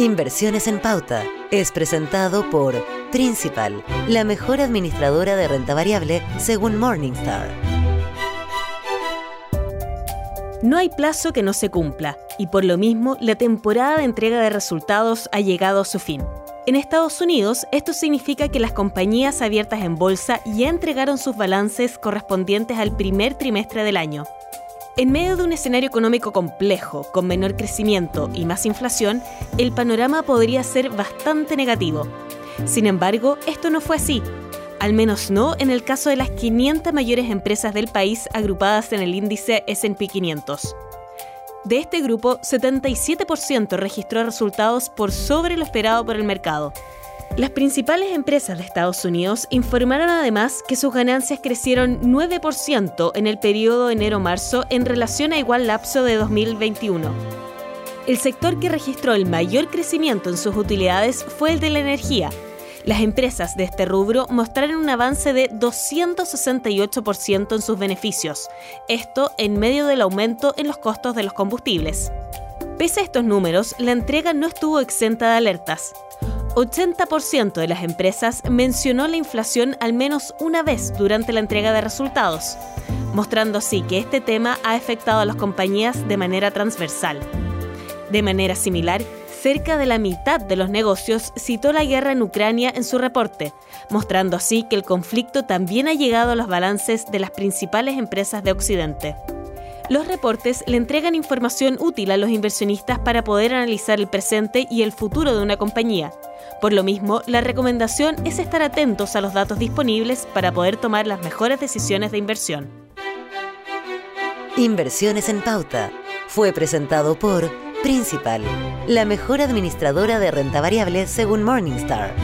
Inversiones en Pauta es presentado por Principal, la mejor administradora de renta variable según Morningstar. No hay plazo que no se cumpla y por lo mismo la temporada de entrega de resultados ha llegado a su fin. En Estados Unidos, esto significa que las compañías abiertas en bolsa ya entregaron sus balances correspondientes al primer trimestre del año. En medio de un escenario económico complejo, con menor crecimiento y más inflación, el panorama podría ser bastante negativo. Sin embargo, esto no fue así, al menos no en el caso de las 500 mayores empresas del país agrupadas en el índice SP 500. De este grupo, 77% registró resultados por sobre lo esperado por el mercado, las principales empresas de Estados Unidos informaron además que sus ganancias crecieron 9% en el periodo enero-marzo en relación a igual lapso de 2021. El sector que registró el mayor crecimiento en sus utilidades fue el de la energía. Las empresas de este rubro mostraron un avance de 268% en sus beneficios, esto en medio del aumento en los costos de los combustibles. Pese a estos números, la entrega no estuvo exenta de alertas. 80% de las empresas mencionó la inflación al menos una vez durante la entrega de resultados, mostrando así que este tema ha afectado a las compañías de manera transversal. De manera similar, cerca de la mitad de los negocios citó la guerra en Ucrania en su reporte, mostrando así que el conflicto también ha llegado a los balances de las principales empresas de Occidente. Los reportes le entregan información útil a los inversionistas para poder analizar el presente y el futuro de una compañía. Por lo mismo, la recomendación es estar atentos a los datos disponibles para poder tomar las mejores decisiones de inversión. Inversiones en Pauta fue presentado por Principal, la mejor administradora de renta variable según Morningstar.